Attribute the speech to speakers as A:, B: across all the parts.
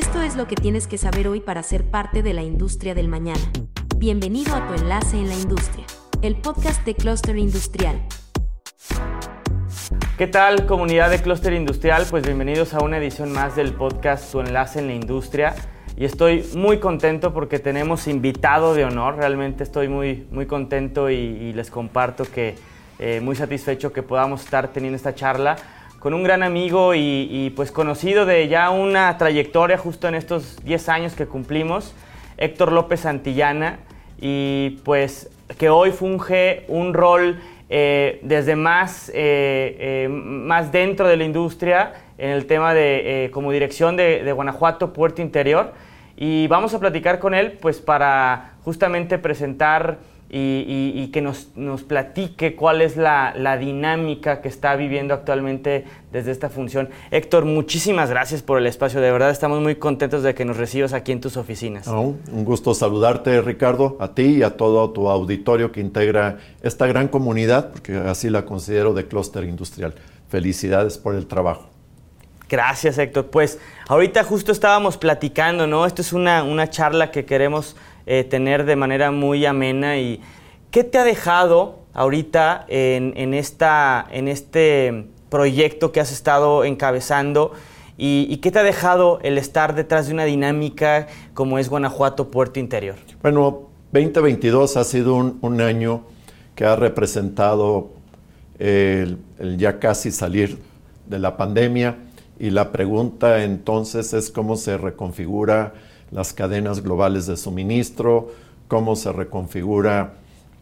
A: Esto es lo que tienes que saber hoy para ser parte de la industria del mañana. Bienvenido a tu enlace en la industria, el podcast de Cluster Industrial.
B: ¿Qué tal comunidad de Cluster Industrial? Pues bienvenidos a una edición más del podcast Tu enlace en la industria. Y estoy muy contento porque tenemos invitado de honor. Realmente estoy muy, muy contento y, les comparto que eh, muy satisfecho que podamos estar teniendo esta charla con un gran amigo y, pues conocido de ya una trayectoria justo en estos 10 años que cumplimos, Héctor López Santillana, y pues que hoy funge un rol eh, desde más, eh, eh, más dentro de la industria en el tema de como dirección de, de Guanajuato Puerto Interior. Y vamos a platicar con él pues para justamente presentar y, que nos, platique cuál es la, dinámica que está viviendo actualmente desde esta función. Héctor, muchísimas gracias por el espacio. De verdad estamos muy contentos de que nos recibas aquí en tus oficinas.
C: un gusto saludarte, Ricardo, a ti y a todo tu auditorio que integra esta gran comunidad, porque así la considero de clúster industrial. Felicidades por el trabajo.
B: Gracias, Héctor. Pues ahorita justo estábamos platicando, ¿no? Esto es una, una charla que queremos eh, tener de manera muy amena. y ¿Qué te ha dejado ahorita en, esta, en este proyecto que has estado encabezando? ¿Y, qué te ha dejado el estar detrás de una dinámica como es Guanajuato Puerto Interior?
C: Bueno, 2022 ha sido un, año que ha representado el, ya casi salir de la pandemia y la pregunta entonces es cómo se reconfigura las cadenas globales de suministro, cómo se reconfigura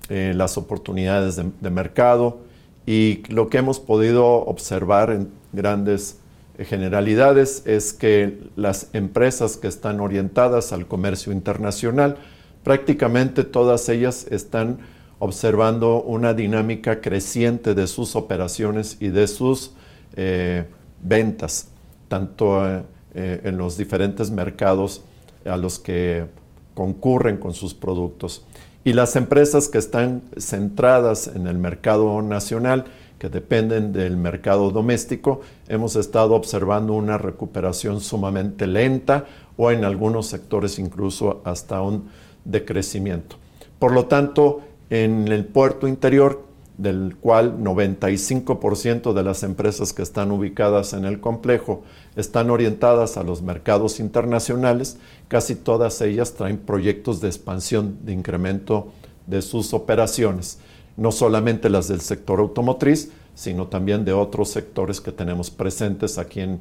C: eh, las oportunidades de, mercado y lo que hemos podido observar en grandes eh, generalidades es que las empresas que están orientadas al comercio internacional, prácticamente todas ellas están observando una dinámica creciente de sus operaciones y de sus eh, ventas, tanto en los diferentes mercados a los que concurren con sus productos. Y las empresas que están centradas en el mercado nacional, que dependen del mercado doméstico, hemos estado observando una recuperación sumamente lenta o en algunos sectores incluso hasta un decrecimiento. Por lo tanto, en el puerto interior del cual 95% de las empresas que están ubicadas en el complejo están orientadas a los mercados internacionales, casi todas ellas traen proyectos de expansión, de incremento de sus operaciones, no solamente las del sector automotriz, sino también de otros sectores que tenemos presentes aquí en,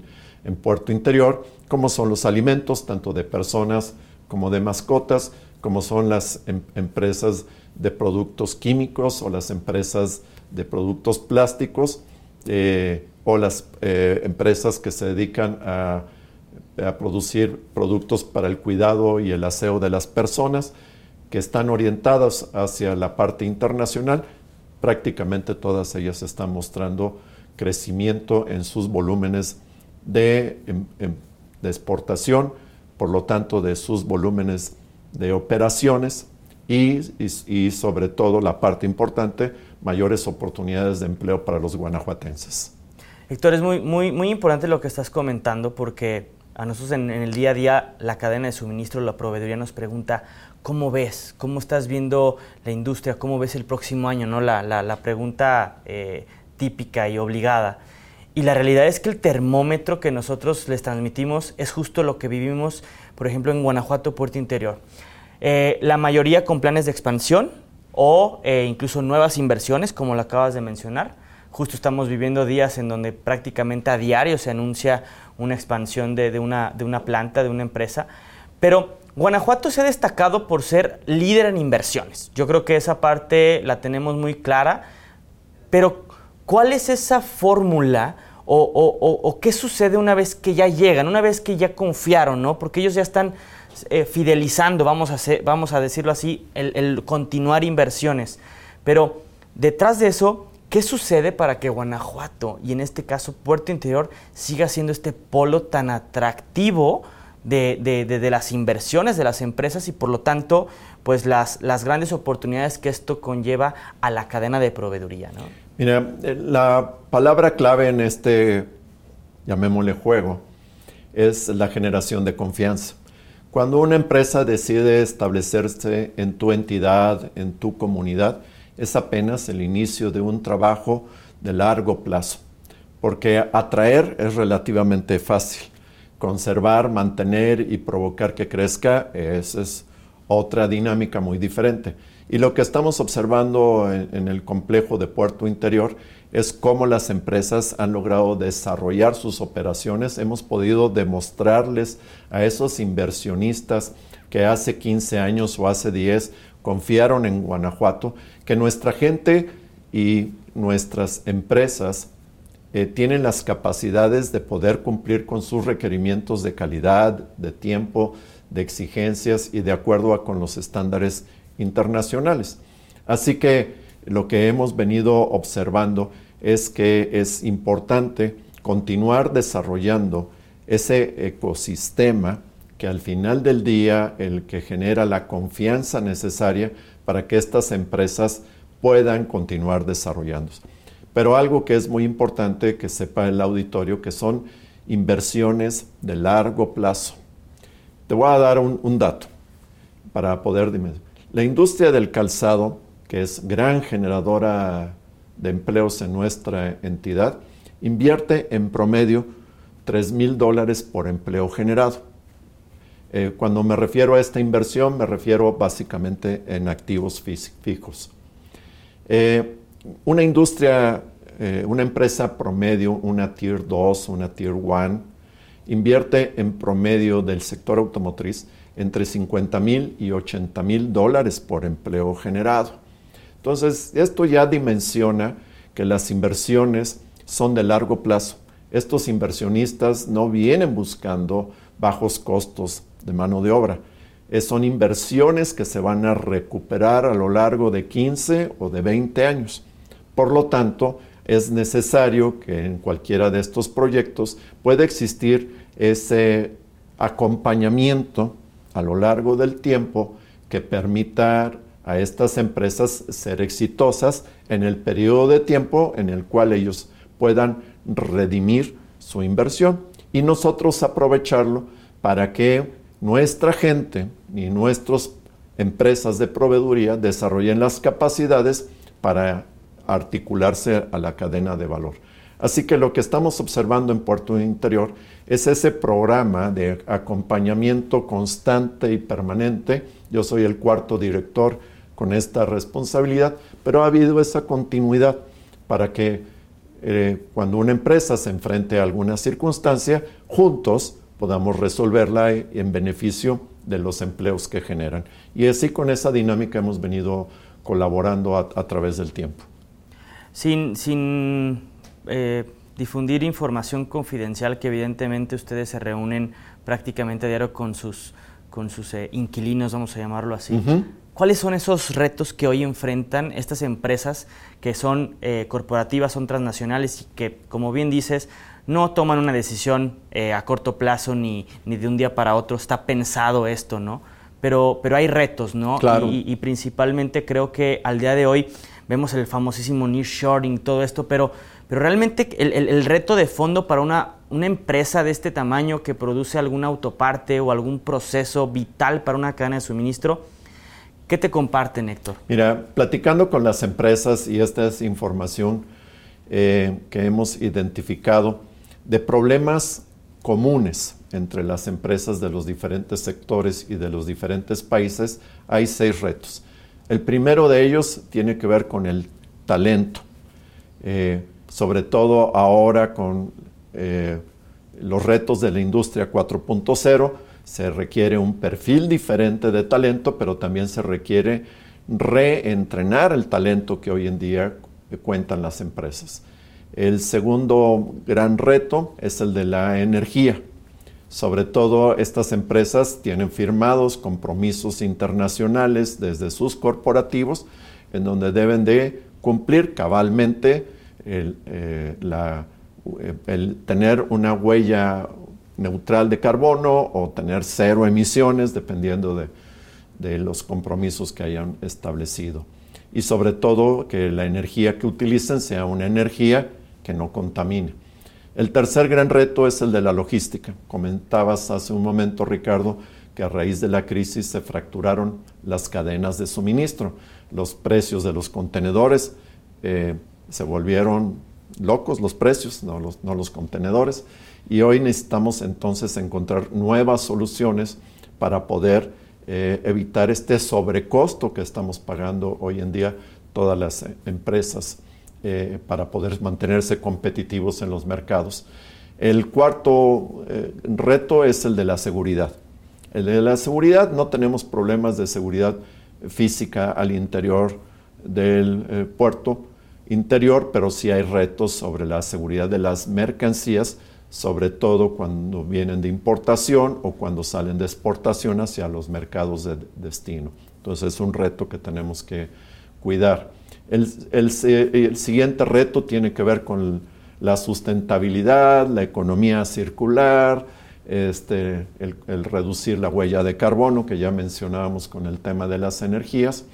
C: Puerto Interior, como son los alimentos, tanto de personas como de mascotas, como son las em, empresas de productos químicos o las empresas de productos plásticos eh, o las eh, empresas que se dedican a, producir productos para el cuidado y el aseo de las personas que están orientadas hacia la parte internacional, prácticamente todas ellas están mostrando crecimiento en sus volúmenes de, em, em, de exportación, por lo tanto de sus volúmenes de operaciones y, sobre todo la parte importante, mayores oportunidades de empleo para los guanajuatenses.
B: Héctor, es muy, muy, muy importante lo que estás comentando porque a nosotros en, el día a día la cadena de suministro, la proveeduría nos pregunta, ¿cómo ves? ¿Cómo estás viendo la industria? ¿Cómo ves el próximo año? ¿no? La, la, la pregunta eh, típica y obligada. Y la realidad es que el termómetro que nosotros les transmitimos es justo lo que vivimos, por ejemplo, en Guanajuato, Puerto Interior. Eh, la mayoría con planes de expansión o eh, incluso nuevas inversiones, como lo acabas de mencionar. Justo estamos viviendo días en donde prácticamente a diario se anuncia una expansión de, una, de una planta, de una empresa. Pero Guanajuato se ha destacado por ser líder en inversiones. Yo creo que esa parte la tenemos muy clara. Pero, ¿cuál es esa fórmula o, o, qué sucede una vez que ya llegan, una vez que ya confiaron, ¿no? Porque ellos ya están eh, fidelizando, vamos a, decirlo así, el, continuar inversiones. Pero detrás de eso, ¿qué sucede para que Guanajuato, y en este caso Puerto Interior, siga siendo este polo tan atractivo de, las inversiones de las empresas y por lo tanto, pues las, grandes oportunidades que esto conlleva a la cadena de proveeduría?
C: Mira, eh, la palabra clave en este, llamémosle juego, es la generación de confianza. Cuando una empresa decide establecerse en tu entidad, en tu comunidad, es apenas el inicio de un trabajo de largo plazo, porque atraer es relativamente fácil. Conservar, mantener y provocar que crezca, esa es otra dinámica muy diferente. Y lo que estamos observando en, el complejo de Puerto Interior es cómo las empresas han logrado desarrollar sus operaciones. Hemos podido demostrarles a esos inversionistas que hace 15 años o hace 10 confiaron en Guanajuato, que nuestra gente y nuestras empresas eh, tienen las capacidades de poder cumplir con sus requerimientos de calidad, de tiempo, de exigencias y de acuerdo con los estándares internacionales. Así que lo que hemos venido observando es que es importante continuar desarrollando ese ecosistema que al final del día el que genera la confianza necesaria para que estas empresas puedan continuar desarrollándose. Pero algo que es muy importante que sepa el auditorio que son inversiones de largo plazo. Te voy a dar un, dato para poder dimensionar. La industria del calzado, que es gran generadora de empleos en nuestra entidad, invierte en promedio 3 mil dólares por empleo generado. Eh, cuando me refiero a esta inversión, me refiero básicamente en activos fijos. Eh, una industria, eh, una empresa promedio, una Tier 2, una Tier 1, invierte en promedio del sector automotriz entre 50 mil y 80 mil dólares por empleo generado. Entonces, esto ya dimensiona que las inversiones son de largo plazo. Estos inversionistas no vienen buscando bajos costos de mano de obra. son inversiones que se van a recuperar a lo largo de 15 o de 20 años. Por lo tanto, es necesario que en cualquiera de estos proyectos pueda existir ese acompañamiento a lo largo del tiempo que permita a estas empresas ser exitosas en el periodo de tiempo en el cual ellos puedan redimir su inversión y nosotros aprovecharlo para que nuestra gente y nuestras empresas de proveeduría desarrollen las capacidades para articularse a la cadena de valor. Así que lo que estamos observando en Puerto Interior es ese programa de acompañamiento constante y permanente. Yo soy el cuarto director con esta responsabilidad, pero ha habido esa continuidad para que eh, cuando una empresa se enfrente a alguna circunstancia, juntos podamos resolverla en beneficio de los empleos que generan. Y así con esa dinámica hemos venido colaborando a, través del tiempo.
B: Sin, sin eh, difundir información confidencial que evidentemente ustedes se reúnen prácticamente a diario con sus, con sus eh, inquilinos, vamos a llamarlo así. ¿Cuáles son esos retos que hoy enfrentan estas empresas que son eh, corporativas, son transnacionales y que, como bien dices, no toman una decisión a corto plazo ni, ni, de un día para otro, está pensado esto, ¿no? Pero, pero hay retos, ¿no?
C: Claro.
B: Y, y principalmente creo que al día de hoy vemos el famosísimo nearshoring, todo esto, pero pero realmente el, reto de fondo para una, una, empresa de este tamaño que produce alguna autoparte o algún proceso vital para una cadena de suministro, ¿qué te comparten, Héctor?
C: Mira, platicando con las empresas, y esta es información eh, que hemos identificado, de problemas comunes entre las empresas de los diferentes sectores y de los diferentes países, hay seis retos. El primero de ellos tiene que ver con el talento. Eh, sobre todo ahora con eh, los retos de la industria 4.0, se requiere un perfil diferente de talento, pero también se requiere reentrenar el talento que hoy en día cuentan las empresas. El segundo gran reto es el de la energía. Sobre todo estas empresas tienen firmados compromisos internacionales desde sus corporativos en donde deben de cumplir cabalmente el, eh, el tener una huella neutral de carbono o tener cero emisiones, dependiendo de, de, los compromisos que hayan establecido. Y sobre todo que la energía que utilicen sea una energía que no contamine. El tercer gran reto es el de la logística. Comentabas hace un momento, Ricardo, que a raíz de la crisis se fracturaron las cadenas de suministro. Los precios de los contenedores eh, se volvieron locos, los precios, no los, no los contenedores. Y hoy necesitamos entonces encontrar nuevas soluciones para poder eh, evitar este sobrecosto que estamos pagando hoy en día todas las eh, empresas eh, para poder mantenerse competitivos en los mercados. El cuarto reto es el de la seguridad. El de la seguridad, no tenemos problemas de seguridad física al interior del puerto interior, pero sí hay retos sobre la seguridad de las mercancías sobre todo cuando vienen de importación o cuando salen de exportación hacia los mercados de destino. Entonces es un reto que tenemos que cuidar. El, siguiente reto tiene que ver con la sustentabilidad, la economía circular, este, el, reducir la huella de carbono, que ya mencionábamos con el tema de las energías,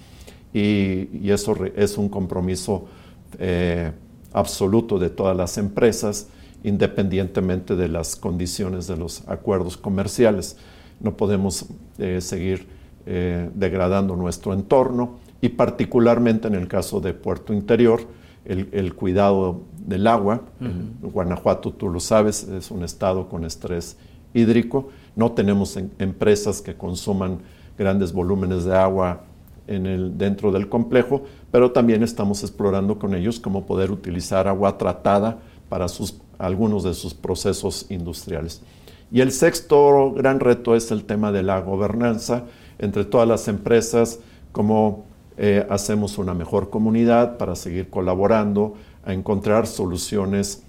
C: y, eso es un compromiso eh, absoluto de todas las empresas independientemente de las condiciones de los acuerdos comerciales. No podemos eh, seguir eh, degradando nuestro entorno y particularmente en el caso de Puerto Interior, el, cuidado del agua. Guanajuato, tú lo sabes, es un estado con estrés hídrico. No tenemos empresas que consuman grandes volúmenes de agua en el, dentro del complejo, pero también estamos explorando con ellos cómo poder utilizar agua tratada para sus algunos de sus procesos industriales. Y el sexto gran reto es el tema de la gobernanza entre todas las empresas, cómo eh, hacemos una mejor comunidad para seguir colaborando, a encontrar soluciones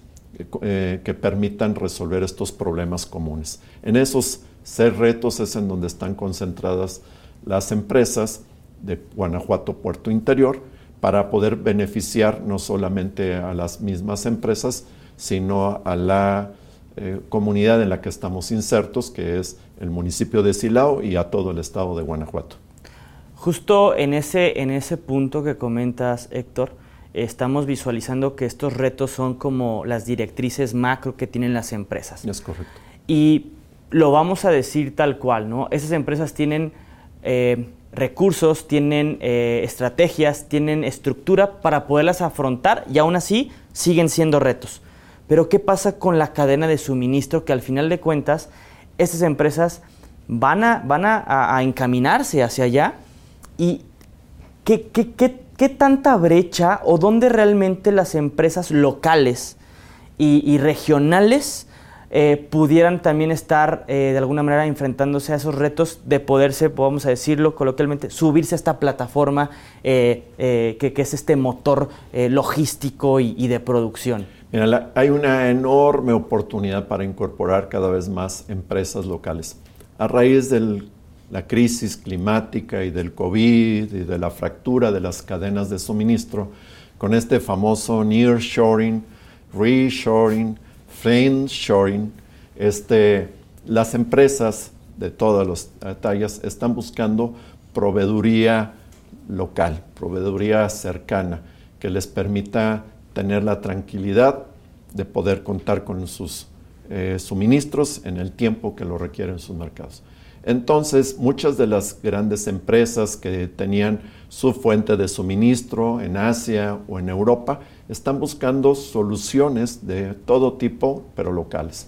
C: eh, que permitan resolver estos problemas comunes. En esos seis retos es en donde están concentradas las empresas de Guanajuato Puerto Interior para poder beneficiar no solamente a las mismas empresas, sino a la eh, comunidad en la que estamos insertos, que es el municipio de Silao y a todo el estado de Guanajuato.
B: Justo en ese, en ese punto que comentas, Héctor, estamos visualizando que estos retos son como las directrices macro que tienen las empresas.
C: Es correcto.
B: Y lo vamos a decir tal cual, ¿no? Esas empresas tienen eh, recursos, tienen eh, estrategias, tienen estructura para poderlas afrontar y aún así siguen siendo retos. Pero ¿qué pasa con la cadena de suministro que al final de cuentas estas empresas van a, van a, encaminarse hacia allá? ¿Y qué, qué, tanta brecha o dónde realmente las empresas locales y, regionales eh, pudieran también estar eh, de alguna manera enfrentándose a esos retos de poderse, podemos decirlo coloquialmente, subirse a esta plataforma eh, que, es este motor logístico y de producción?
C: hay una enorme oportunidad para incorporar cada vez más empresas locales. A raíz de la crisis climática y del COVID y de la fractura de las cadenas de suministro, con este famoso nearshoring, reshoring, friendshoring, este, las empresas de todas las tallas están buscando proveeduría local, proveeduría cercana, que les permita tener la tranquilidad de poder contar con sus eh, suministros en el tiempo que lo requieren sus mercados. Entonces, muchas de las grandes empresas que tenían su fuente de suministro en Asia o en Europa están buscando soluciones de todo tipo, pero locales.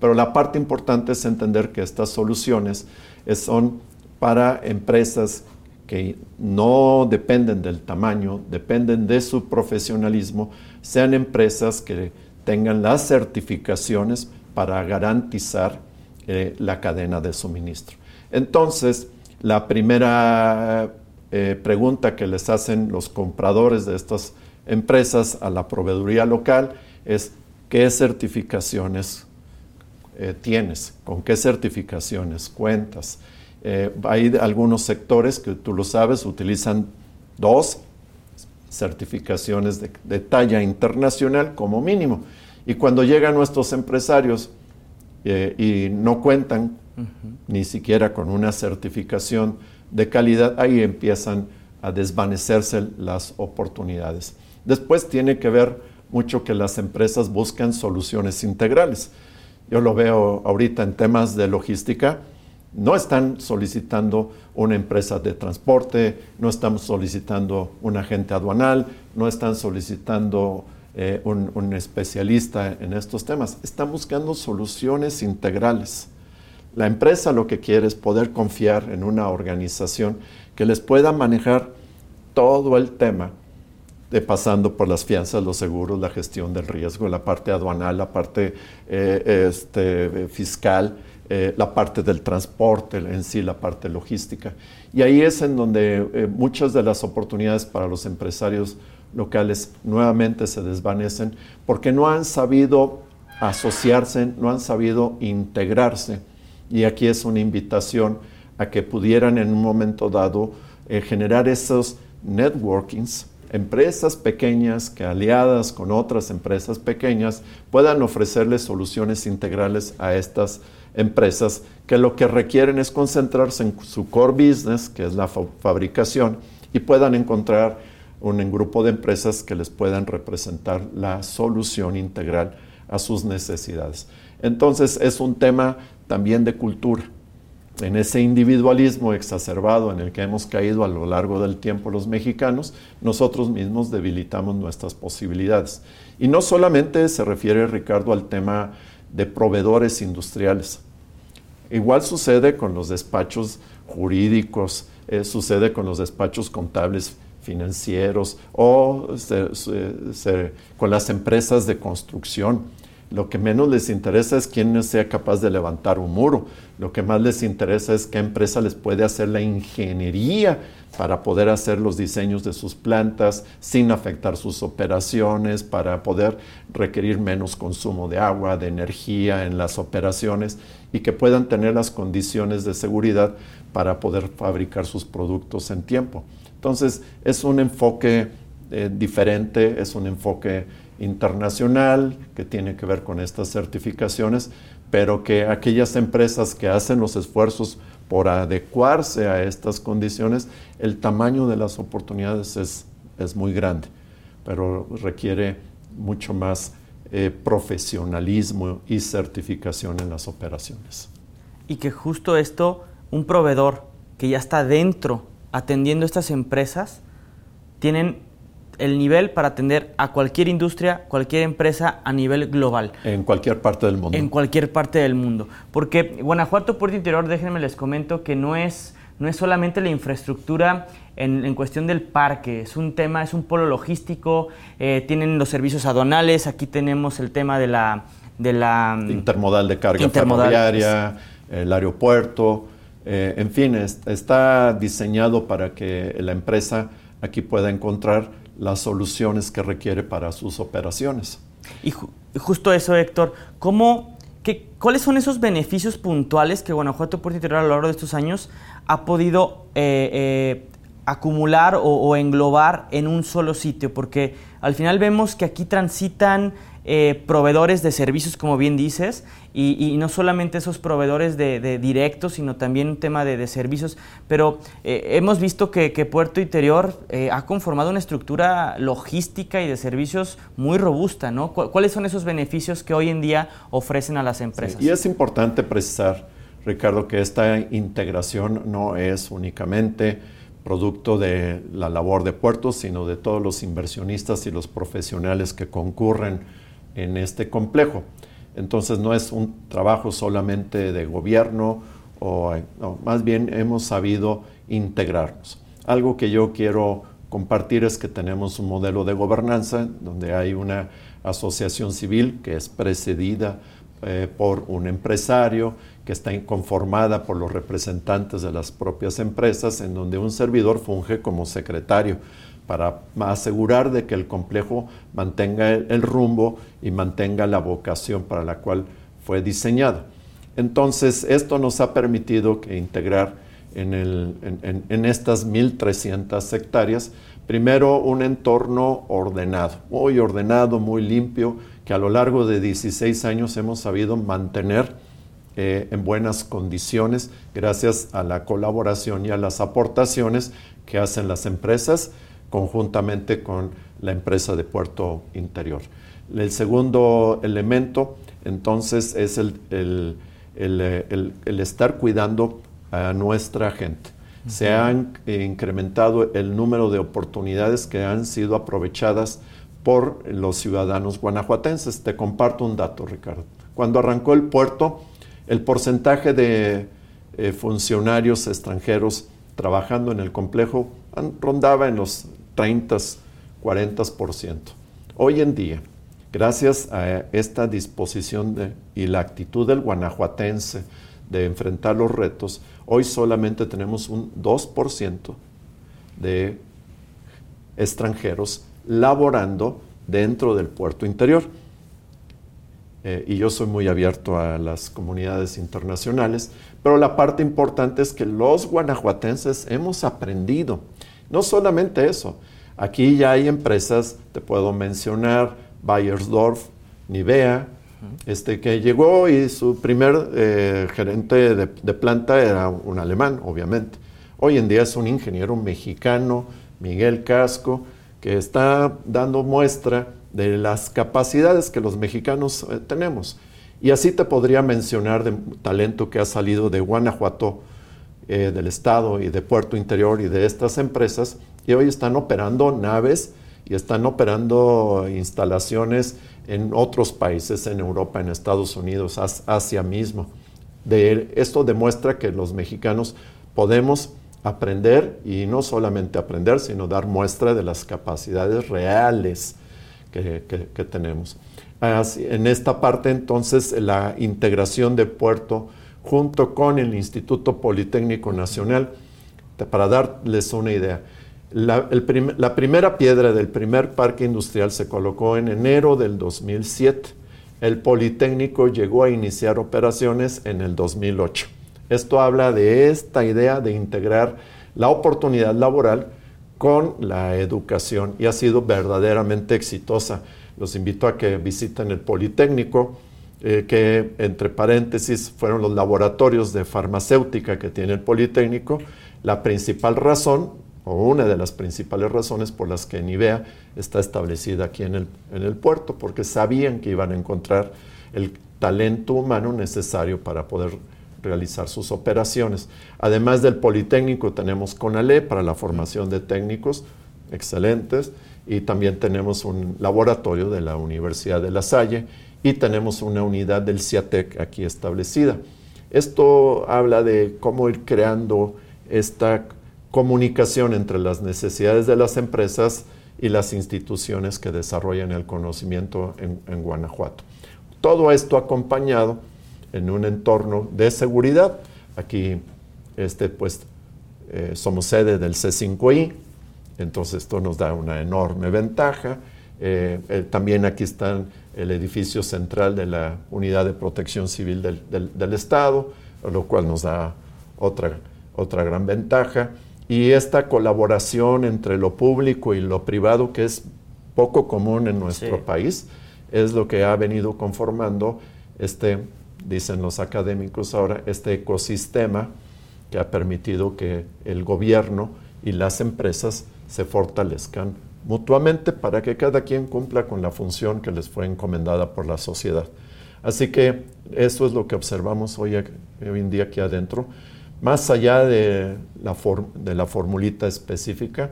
C: Pero la parte importante es entender que estas soluciones son para empresas que no dependen del tamaño, dependen de su profesionalismo, sean empresas que tengan las certificaciones para garantizar eh, la cadena de suministro. Entonces, la primera eh, pregunta que les hacen los compradores de estas empresas a la proveeduría local es, ¿qué certificaciones eh, tienes? ¿Con qué certificaciones cuentas? hay algunos sectores que tú lo sabes, utilizan dos certificaciones de, talla internacional como mínimo. Y cuando llegan nuestros empresarios eh, y no cuentan ni siquiera con una certificación de calidad, ahí empiezan a desvanecerse las oportunidades. Después tiene que ver mucho que las empresas buscan soluciones integrales. Yo lo veo ahorita en temas de logística, no están solicitando una empresa de transporte, no están solicitando un agente aduanal, no están solicitando eh, un, un, especialista en estos temas. Están buscando soluciones integrales. La empresa lo que quiere es poder confiar en una organización que les pueda manejar todo el tema de pasando por las fianzas, los seguros, la gestión del riesgo, la parte aduanal, la parte eh, este, fiscal, eh, la parte del transporte en sí, la parte logística. Y ahí es en donde eh, muchas de las oportunidades para los empresarios locales nuevamente se desvanecen porque no han sabido asociarse, no han sabido integrarse. Y aquí es una invitación a que pudieran en un momento dado generar esos networkings, empresas pequeñas que aliadas con otras empresas pequeñas puedan ofrecerles soluciones integrales a estas empresas que lo que requieren es concentrarse en su core business, que es la fabricación, y puedan encontrar un grupo de empresas que les puedan representar la solución integral a sus necesidades. Entonces es un tema también de cultura en ese individualismo exacerbado en el que hemos caído a lo largo del tiempo los mexicanos, nosotros mismos debilitamos nuestras posibilidades. Y no solamente se refiere, Ricardo, al tema de proveedores industriales. Igual sucede con los despachos jurídicos, eh, sucede con los despachos contables financieros o con las empresas de construcción lo que menos les interesa es quién sea capaz de levantar un muro. Lo que más les interesa es qué empresa les puede hacer la ingeniería para poder hacer los diseños de sus plantas sin afectar sus operaciones, para poder requerir menos consumo de agua, de energía en las operaciones y que puedan tener las condiciones de seguridad para poder fabricar sus productos en tiempo. Entonces, es un enfoque eh, diferente, es un enfoque internacional que tiene que ver con estas certificaciones, pero que aquellas empresas que hacen los esfuerzos por adecuarse a estas condiciones, el tamaño de las oportunidades es, es muy grande, pero requiere mucho más eh, profesionalismo y certificación en las operaciones.
B: Y que justo esto, un proveedor que ya está dentro atendiendo estas empresas, tienen el nivel para atender a cualquier industria, cualquier empresa a nivel global.
C: En cualquier parte del mundo.
B: En cualquier parte del mundo. Porque Guanajuato Puerto Interior, déjenme les comento que no es, no es solamente la infraestructura en, cuestión del parque, es un tema, es un polo logístico, eh, tienen los servicios aduanales, aquí tenemos el tema de la... De la
C: intermodal de carga ferroviaria, el aeropuerto, eh, en fin, está diseñado para que la empresa aquí pueda encontrar las soluciones que requiere para sus operaciones.
B: Y justo eso, Héctor, ¿cómo, qué, ¿cuáles son esos beneficios puntuales que Guanajuato Puerto Interior a lo largo de estos años ha podido eh, eh, acumular o, englobar en un solo sitio? Porque al final vemos que aquí transitan eh, proveedores de servicios, como bien dices, y, no solamente esos proveedores de, directos, sino también un tema de, servicios. Pero eh, hemos visto que, Puerto Interior eh, ha conformado una estructura logística y de servicios muy robusta, ¿no? ¿Cuáles son esos beneficios que hoy en día ofrecen a las empresas?
C: y es importante precisar, Ricardo, que esta integración no es únicamente producto de la labor de puertos, sino de todos los inversionistas y los profesionales que concurren en este complejo. Entonces no es un trabajo solamente de gobierno, o más bien hemos sabido integrarnos. Algo que yo quiero compartir es que tenemos un modelo de gobernanza donde hay una asociación civil que es precedida eh, por un empresario, que está conformada por los representantes de las propias empresas, en donde un servidor funge como secretario para asegurar de que el complejo mantenga el, rumbo y mantenga la vocación para la cual fue diseñado. Entonces, esto nos ha permitido que integrar en, en estas 1.300 hectáreas, primero un entorno ordenado, muy ordenado, muy limpio, que a lo largo de 16 años hemos sabido mantener eh, en buenas condiciones gracias a la colaboración y a las aportaciones que hacen las empresas conjuntamente con la empresa de puerto interior. El segundo elemento, entonces, es el, el, el estar cuidando a nuestra gente. Se han incrementado el número de oportunidades que han sido aprovechadas por los ciudadanos guanajuatenses. Te comparto un dato, Ricardo. Cuando arrancó el puerto, el porcentaje de eh, funcionarios extranjeros trabajando en el complejo rondaba en los 30, 40%. Hoy en día, gracias a esta disposición y la actitud del guanajuatense de enfrentar los retos, hoy solamente tenemos un 2% de extranjeros laborando dentro del puerto interior. Eh, y yo soy muy abierto a las comunidades internacionales, pero la parte importante es que los guanajuatenses hemos aprendido. No solamente eso, aquí ya hay empresas, te puedo mencionar, Bayersdorf, Nivea, este, que llegó y su primer eh, gerente de, de, planta era un alemán, obviamente. Hoy en día es un ingeniero mexicano, Miguel Casco, que está dando muestra de las capacidades que los mexicanos eh, tenemos. Y así te podría mencionar de talento que ha salido de Guanajuato, eh, del Estado y de Puerto Interior y de estas empresas, y hoy están operando naves y están operando instalaciones en otros países, en Europa, en Estados Unidos, Asia mismo. Esto demuestra que los mexicanos podemos aprender y no solamente aprender, sino dar muestra de las capacidades reales que, tenemos. en esta parte entonces la integración de Puerto junto con el Instituto Politécnico Nacional, para darles una idea, la, la, primera piedra del primer parque industrial se colocó en enero del 2007. El Politécnico llegó a iniciar operaciones en el 2008. Esto habla de esta idea de integrar la oportunidad laboral con la educación y ha sido verdaderamente exitosa. Los invito a que visiten el Politécnico, eh, que entre paréntesis fueron los laboratorios de farmacéutica que tiene el Politécnico. La principal razón, o una de las principales razones por las que Nivea está establecida aquí en el, en el puerto, porque sabían que iban a encontrar el talento humano necesario para poder realizar sus operaciones. Además del Politécnico tenemos CONALE para la formación de técnicos excelentes y también tenemos un laboratorio de la Universidad de La Salle y tenemos una unidad del CIATEC aquí establecida. Esto habla de cómo ir creando esta comunicación entre las necesidades de las empresas y las instituciones que desarrollan el conocimiento en, Guanajuato. Todo esto acompañado en un entorno de seguridad. Aquí este, pues, eh, somos sede del C5I, entonces esto nos da una enorme ventaja. Eh, eh, también aquí está el edificio central de la Unidad de Protección Civil del, del, Estado, lo cual nos da otra, otra gran ventaja. Y esta colaboración entre lo público y lo privado, que es poco común en nuestro país, es lo que ha venido conformando este dicen los académicos ahora, este ecosistema que ha permitido que el gobierno y las empresas se fortalezcan mutuamente para que cada quien cumpla con la función que les fue encomendada por la sociedad. Así que eso es lo que observamos hoy, en día aquí adentro. Más allá de la, de la formulita específica,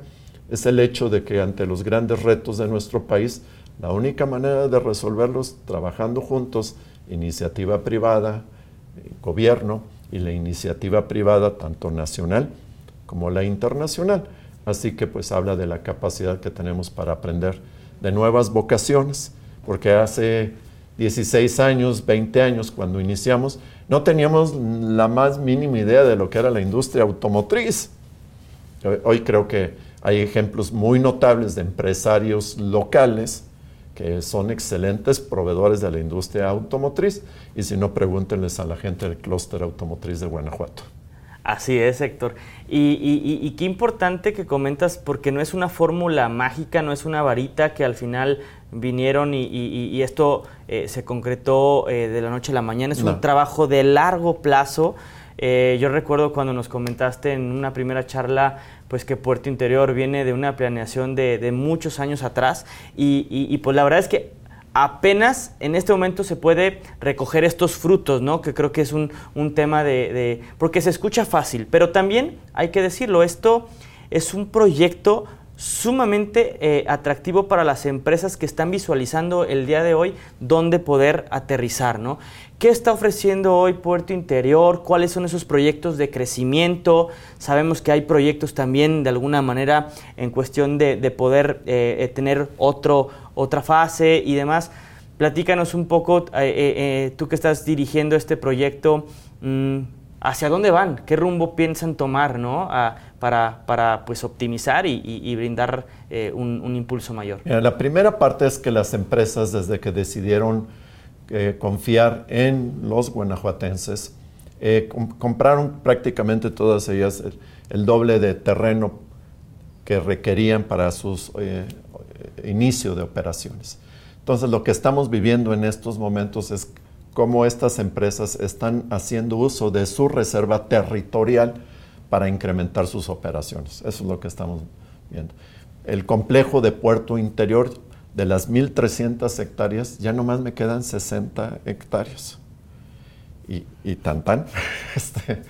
C: es el hecho de que ante los grandes retos de nuestro país, la única manera de resolverlos trabajando juntos iniciativa privada, gobierno y la iniciativa privada tanto nacional como la internacional. Así que pues habla de la capacidad que tenemos para aprender de nuevas vocaciones, porque hace 16 años, 20 años cuando iniciamos, no teníamos la más mínima idea de lo que era la industria automotriz. Hoy creo que hay ejemplos muy notables de empresarios locales que son excelentes proveedores de la industria automotriz y si no, pregúntenles a la gente del clúster automotriz de Guanajuato.
B: Así es, Héctor. Y, qué importante que comentas, porque no es una fórmula mágica, no es una varita que al final vinieron y, esto eh, se concretó eh, de la noche a la mañana, es un trabajo de largo plazo. Eh, yo recuerdo cuando nos comentaste en una primera charla pues que Puerto Interior viene de una planeación de, muchos años atrás. Y, pues la verdad es que apenas en este momento se puede recoger estos frutos, ¿no? Que creo que es un, tema de, porque se escucha fácil, pero también hay que decirlo, esto es un proyecto sumamente eh, atractivo para las empresas que están visualizando el día de hoy dónde poder aterrizar, ¿no? ¿Qué está ofreciendo hoy Puerto Interior? ¿Cuáles son esos proyectos de crecimiento? Sabemos que hay proyectos también de alguna manera en cuestión de, poder eh, eh, tener otro, otra fase y demás. Platícanos un poco, eh, tú que estás dirigiendo este proyecto, mm, ¿hacia dónde van? ¿Qué rumbo piensan tomar ¿no? para, para pues, optimizar y, brindar un, impulso mayor?
C: la primera parte es que las empresas desde que decidieron confiar en los guanajuatenses. Eh, compraron prácticamente todas ellas el, doble de terreno que requerían para su eh, inicio de operaciones. Entonces lo que estamos viviendo en estos momentos es cómo estas empresas están haciendo uso de su reserva territorial para incrementar sus operaciones. Eso es lo que estamos viendo. El complejo de puerto interior de las 1.300 hectáreas, ya nomás me quedan 60 hectáreas. Y, y tan tan, este,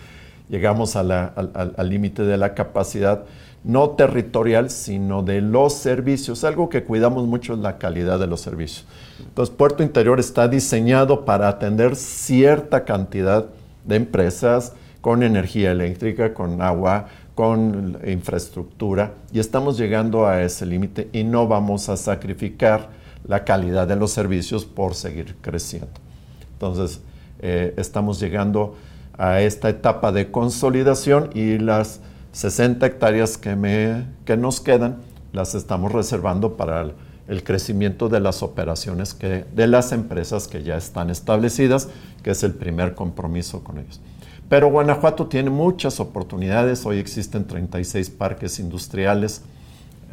C: llegamos al límite de la capacidad, no territorial, sino de los servicios. Algo que cuidamos mucho es la calidad de los servicios. Entonces, Puerto Interior está diseñado para atender cierta cantidad de empresas con energía eléctrica, con agua, con infraestructura y estamos llegando a ese límite y no vamos a sacrificar la calidad de los servicios por seguir creciendo. Entonces, eh, estamos llegando a esta etapa de consolidación y las 60 hectáreas que, me, que nos quedan las estamos reservando para el, el crecimiento de las operaciones que, de las empresas que ya están establecidas, que es el primer compromiso con ellos. Pero Guanajuato tiene muchas oportunidades. Hoy existen 36 parques industriales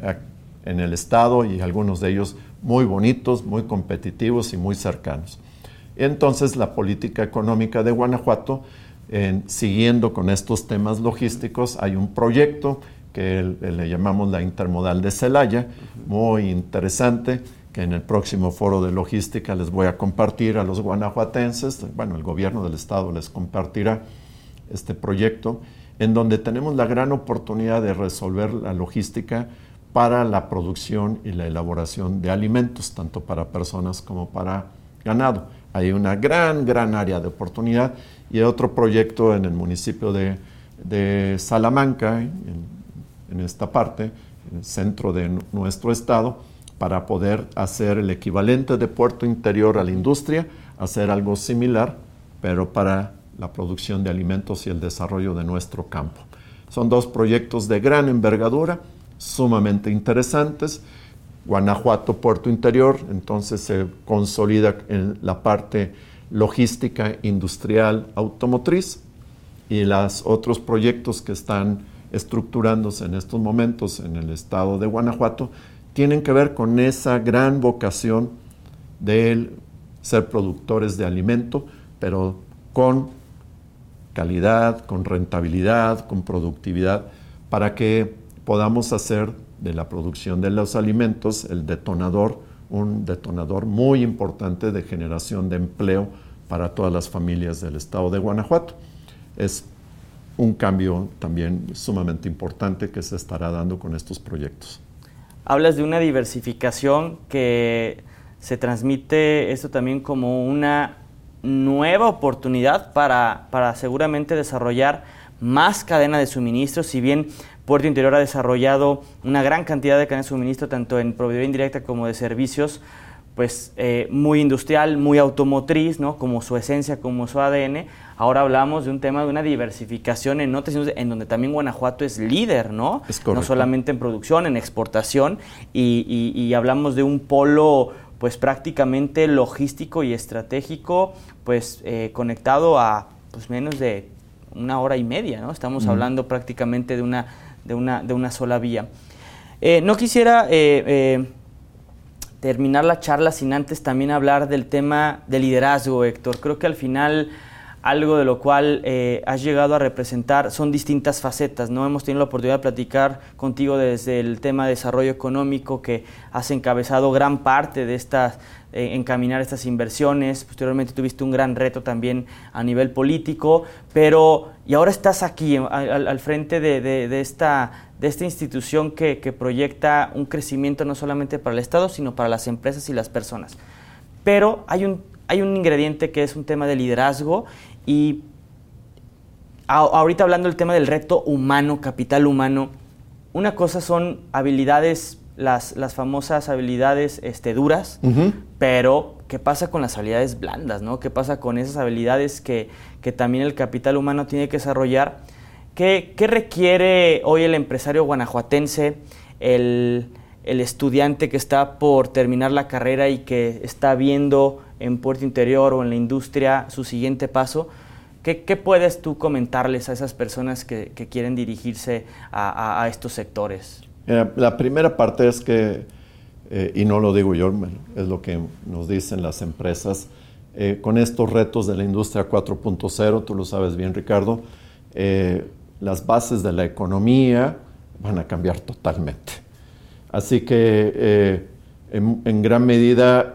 C: eh, en el estado y algunos de ellos muy bonitos, muy competitivos y muy cercanos. Entonces la política económica de Guanajuato, siguiendo con estos temas logísticos, hay un proyecto que le llamamos la Intermodal de Celaya, muy interesante, que en el próximo foro de logística les voy a compartir a los guanajuatenses, bueno, el gobierno del estado les compartirá este proyecto, en donde tenemos la gran oportunidad de resolver la logística para la producción y la elaboración de alimentos, tanto para personas como para ganado. Hay una gran, gran área de oportunidad y otro proyecto en el municipio de, Salamanca, en, esta parte, en el centro de nuestro estado, para poder hacer el equivalente de puerto interior a la industria, hacer algo similar, pero para la producción de alimentos y el desarrollo de nuestro campo. Son dos proyectos de gran envergadura, sumamente interesantes. Guanajuato, Puerto Interior, entonces se consolida en la parte logística industrial automotriz y los otros proyectos que están estructurándose en estos momentos en el estado de Guanajuato tienen que ver con esa gran vocación de ser productores de alimento, pero con calidad, con rentabilidad, con productividad, para que podamos hacer de la producción de los alimentos el detonador, un detonador muy importante de generación de empleo para todas las familias del estado de Guanajuato. Es un cambio también sumamente importante que se estará dando con estos proyectos.
B: Hablas de una diversificación que se transmite esto también como una nueva oportunidad para, para seguramente desarrollar más cadena de suministro, si bien Puerto Interior ha desarrollado una gran cantidad de cadena de suministro, tanto en proveeduría indirecta como de servicios, pues eh, muy industrial, muy automotriz, ¿no? como su esencia, como su ADN. Ahora hablamos de un tema de una diversificación en otras en donde también Guanajuato es líder, ¿no? no solamente en producción, en exportación, y, y hablamos de un polo pues prácticamente logístico y estratégico, pues eh, conectado a pues menos de una hora y media, ¿no? Estamos hablando prácticamente de una, de una, de una sola vía. Eh, no quisiera eh, terminar la charla sin antes también hablar del tema de liderazgo, Héctor. Creo que al final algo de lo cual eh, has llegado a representar son distintas facetas. ¿no? Hemos tenido la oportunidad de platicar contigo desde el tema de desarrollo económico, que has encabezado gran parte de estas, eh, encaminar estas inversiones. Posteriormente tuviste un gran reto también a nivel político, pero y ahora estás aquí al, frente de, esta, de esta institución que, que proyecta un crecimiento no solamente para el Estado, sino para las empresas y las personas. Pero hay un hay un ingrediente que es un tema de liderazgo y ahorita hablando del tema del reto humano, capital humano, una cosa son habilidades, las, las famosas habilidades este, duras, pero ¿qué pasa con las habilidades blandas? ¿no? ¿Qué pasa con esas habilidades que, que también el capital humano tiene que desarrollar? ¿Qué, qué requiere hoy el empresario guanajuatense, el, el estudiante que está por terminar la carrera y que está viendo en Puerto Interior o en la industria su siguiente paso? ¿Qué, puedes tú comentarles a esas personas que, quieren dirigirse a, estos sectores?
C: la primera parte es que, eh, y no lo digo yo, es lo que nos dicen las empresas, eh, con estos retos de la industria 4.0, tú lo sabes bien Ricardo, eh, las bases de la economía van a cambiar totalmente. Así que en, gran medida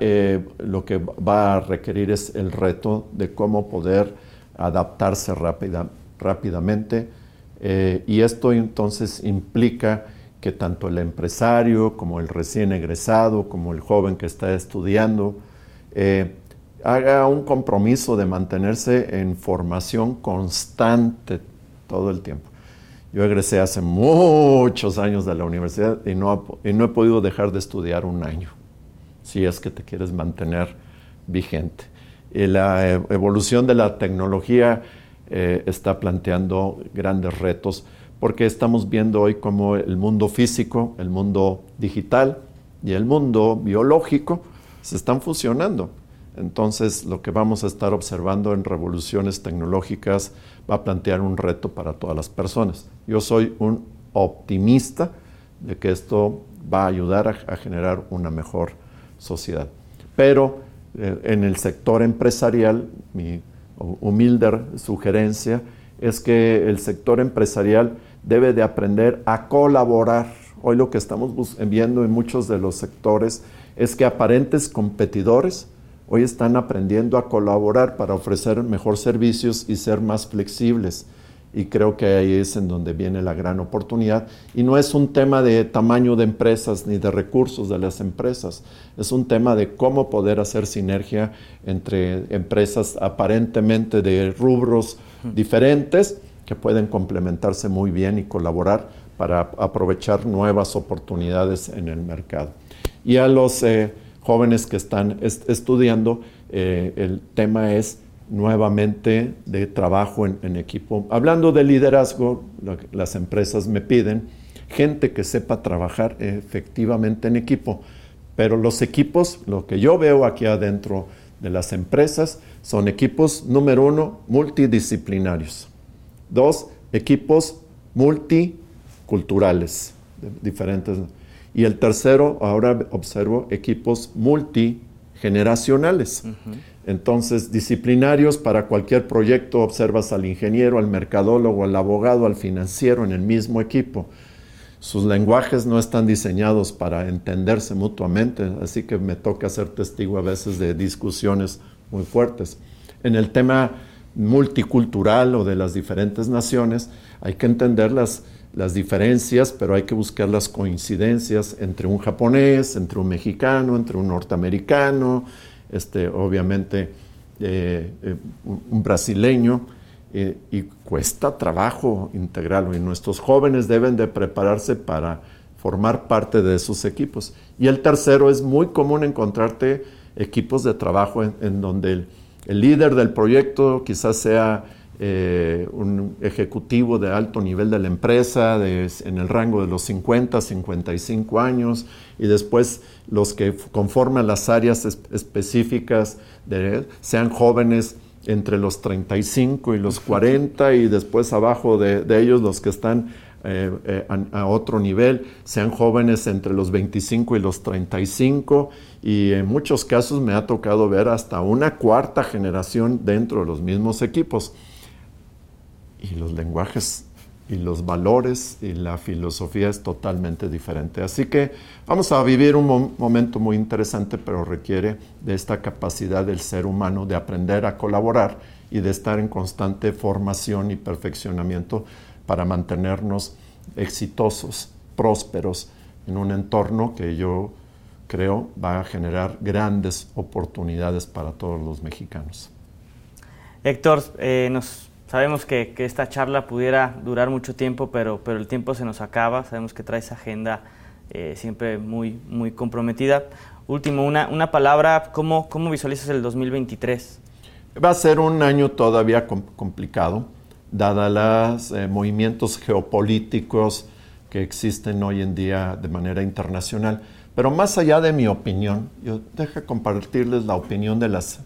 C: lo que va a requerir es el reto de cómo poder adaptarse rápida, rápidamente eh, y esto entonces implica que tanto el empresario como el recién egresado, como el joven que está estudiando, eh, haga un compromiso de mantenerse en formación constante todo el tiempo. Yo egresé hace muchos años de la universidad y no, y no he podido dejar de estudiar un año, si es que te quieres mantener vigente la e, evolución de la tecnología eh, está planteando grandes retos porque estamos viendo hoy cómo el mundo físico, el mundo digital y el mundo biológico se están fusionando. Entonces, lo que vamos a estar observando en revoluciones tecnológicas va a plantear un reto para todas las personas. Yo soy un optimista de que esto va a ayudar a, generar una mejor sociedad. Pero eh, en el sector empresarial, mi humilde sugerencia es que el sector empresarial debe de aprender a colaborar. Hoy lo que estamos viendo en muchos de los sectores es que aparentes competidores hoy están aprendiendo a colaborar para ofrecer mejor servicios y ser más flexibles y creo que ahí es en donde viene la gran oportunidad. Y no es un tema de tamaño de empresas ni de recursos de las empresas, es un tema de cómo poder hacer sinergia entre empresas aparentemente de rubros diferentes que pueden complementarse muy bien y colaborar para aprovechar nuevas oportunidades en el mercado. Y a los eh, jóvenes que están estudiando, eh, el tema es nuevamente de trabajo en, equipo. Hablando de liderazgo, las empresas me piden gente que sepa trabajar efectivamente en equipo, pero los equipos, lo que yo veo aquí adentro de las empresas, son equipos, número uno, multidisciplinarios. Dos, equipos multiculturales, diferentes. Y el tercero, ahora observo equipos multigeneracionales. Entonces, disciplinarios para cualquier proyecto, observas al ingeniero, al mercadólogo, al abogado, al financiero en el mismo equipo. Sus lenguajes no están diseñados para entenderse mutuamente, así que me toca ser testigo a veces de discusiones muy fuertes. En el tema multicultural o de las diferentes naciones, hay que entender las, las diferencias, pero hay que buscar las coincidencias entre un japonés, entre un mexicano, entre un norteamericano, este, obviamente eh, eh, un brasileño, eh, y cuesta trabajo integrarlo. Y nuestros jóvenes deben de prepararse para formar parte de esos equipos. Y el tercero, es muy común encontrarte equipos de trabajo en, donde el, líder del proyecto quizás sea eh, un ejecutivo de alto nivel de la empresa, en el rango de los 50, 55 años, y después los que conforman las áreas específicas de, sean jóvenes entre los 35 y los 40, y después abajo de, ellos los que están eh, eh, a, otro nivel, sean jóvenes entre los 25 y los 35 y en muchos casos me ha tocado ver hasta una cuarta generación dentro de los mismos equipos. Y los lenguajes y los valores y la filosofía es totalmente diferente. Así que vamos a vivir un momento muy interesante, pero requiere de esta capacidad del ser humano de aprender a colaborar y de estar en constante formación y perfeccionamiento para mantenernos exitosos, prósperos en un entorno que yo creo va a generar grandes oportunidades para todos los mexicanos.
B: Héctor, eh, nos, sabemos que, esta charla pudiera durar mucho tiempo, pero, pero el tiempo se nos acaba. Sabemos que traes agenda eh, siempre muy, muy comprometida. Último, una, una palabra, ¿cómo, ¿cómo visualizas el 2023?
C: Va a ser un año todavía complicado dada los eh, movimientos geopolíticos que existen hoy en día de manera internacional. Pero más allá de mi opinión, yo dejo compartirles la opinión de las,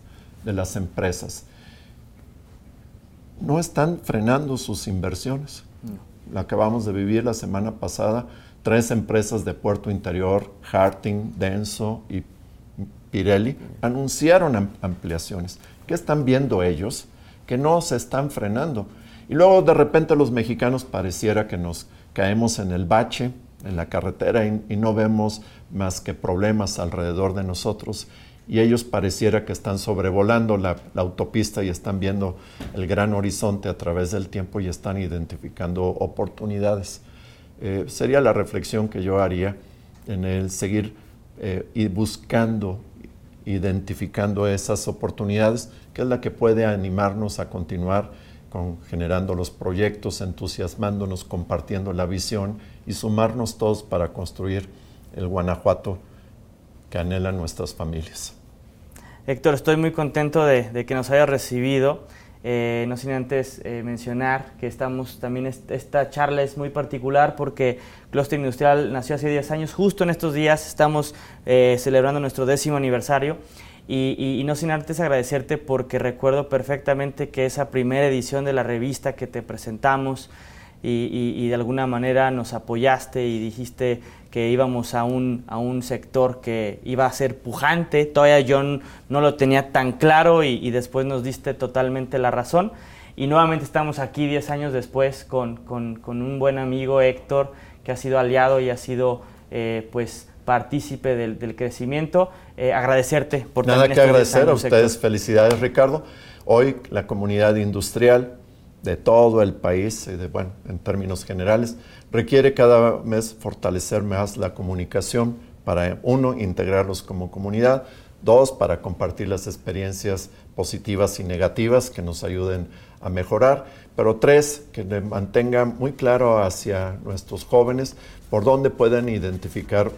C: de las empresas. No están frenando sus inversiones. La acabamos de vivir la semana pasada. Tres empresas de puerto interior, Harting, Denso y Pirelli, anunciaron ampliaciones. ¿Qué están viendo ellos? Que no se están frenando. Y luego de repente los mexicanos pareciera que nos caemos en el bache, en la carretera y, no vemos más que problemas alrededor de nosotros. Y ellos pareciera que están sobrevolando la, autopista y están viendo el gran horizonte a través del tiempo y están identificando oportunidades. Eh, sería la reflexión que yo haría en el seguir eh, y buscando, identificando esas oportunidades, que es la que puede animarnos a continuar con, generando los proyectos, entusiasmándonos, compartiendo la visión y sumarnos todos para construir el Guanajuato que anhelan nuestras familias.
B: Héctor, estoy muy contento de, que nos haya recibido. Eh, no sin antes eh, mencionar que estamos también, esta charla es muy particular porque Cluster Industrial nació hace 10 años, justo en estos días estamos eh, celebrando nuestro décimo aniversario y, no sin antes agradecerte porque recuerdo perfectamente que esa primera edición de la revista que te presentamos y, de alguna manera nos apoyaste y dijiste que íbamos a un, a un sector que iba a ser pujante. Todavía yo no lo tenía tan claro y, después nos diste totalmente la razón. Y nuevamente estamos aquí 10 años después con, con, un buen amigo Héctor que ha sido aliado y ha sido eh, pues partícipe del, crecimiento. Eh, agradecerte
C: por Nada que agradecer a ustedes. Felicidades, Ricardo. Hoy la comunidad industrial de todo el país, bueno, en términos generales, requiere cada mes fortalecer más la comunicación para, uno, integrarlos como comunidad, dos, para compartir las experiencias positivas y negativas que nos ayuden a mejorar, pero tres, que mantengan muy claro hacia nuestros jóvenes por dónde pueden identificar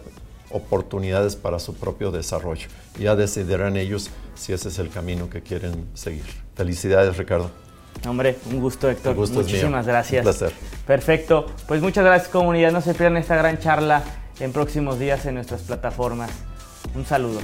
C: oportunidades para su propio desarrollo. Ya decidirán ellos si ese es el camino que quieren seguir. Felicidades, Ricardo.
B: Hombre, un gusto, Héctor.
C: Muchísimas
B: gracias.
C: Un placer.
B: Perfecto. Pues muchas gracias, comunidad. No se pierdan esta gran charla en próximos días en nuestras plataformas. Un saludo.